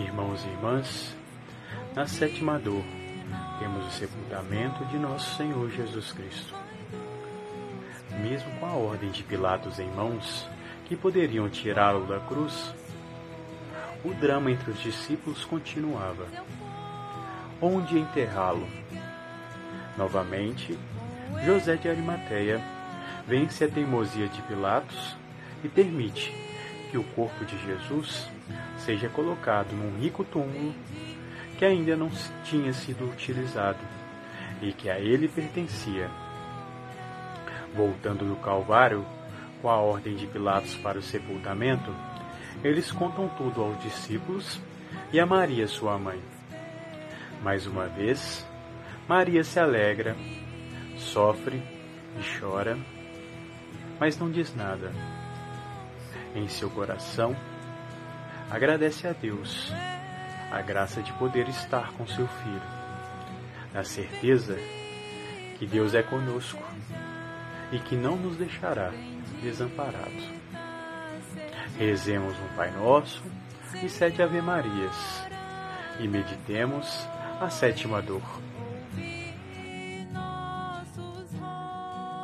irmãs, na sétima dor temos o sepultamento de nosso Senhor Jesus Cristo. Mesmo com a ordem de Pilatos em mãos, que poderiam tirá-lo da cruz, o drama entre os discípulos continuava. Onde enterrá-lo? Novamente, José de Arimateia vence a teimosia de Pilatos e permite que o corpo de Jesus seja colocado num rico túmulo que ainda não tinha sido utilizado e que a ele pertencia. Voltando do Calvário, com a ordem de Pilatos para o sepultamento, eles contam tudo aos discípulos e a Maria, sua mãe. Mais uma vez, Maria se alegra, sofre e chora, mas não diz nada. Em seu coração, agradece a Deus a graça de poder estar com seu filho, na certeza que Deus é conosco e que não nos deixará desamparados. Rezemos um Pai Nosso e sete Ave Marias e meditemos a sétima dor.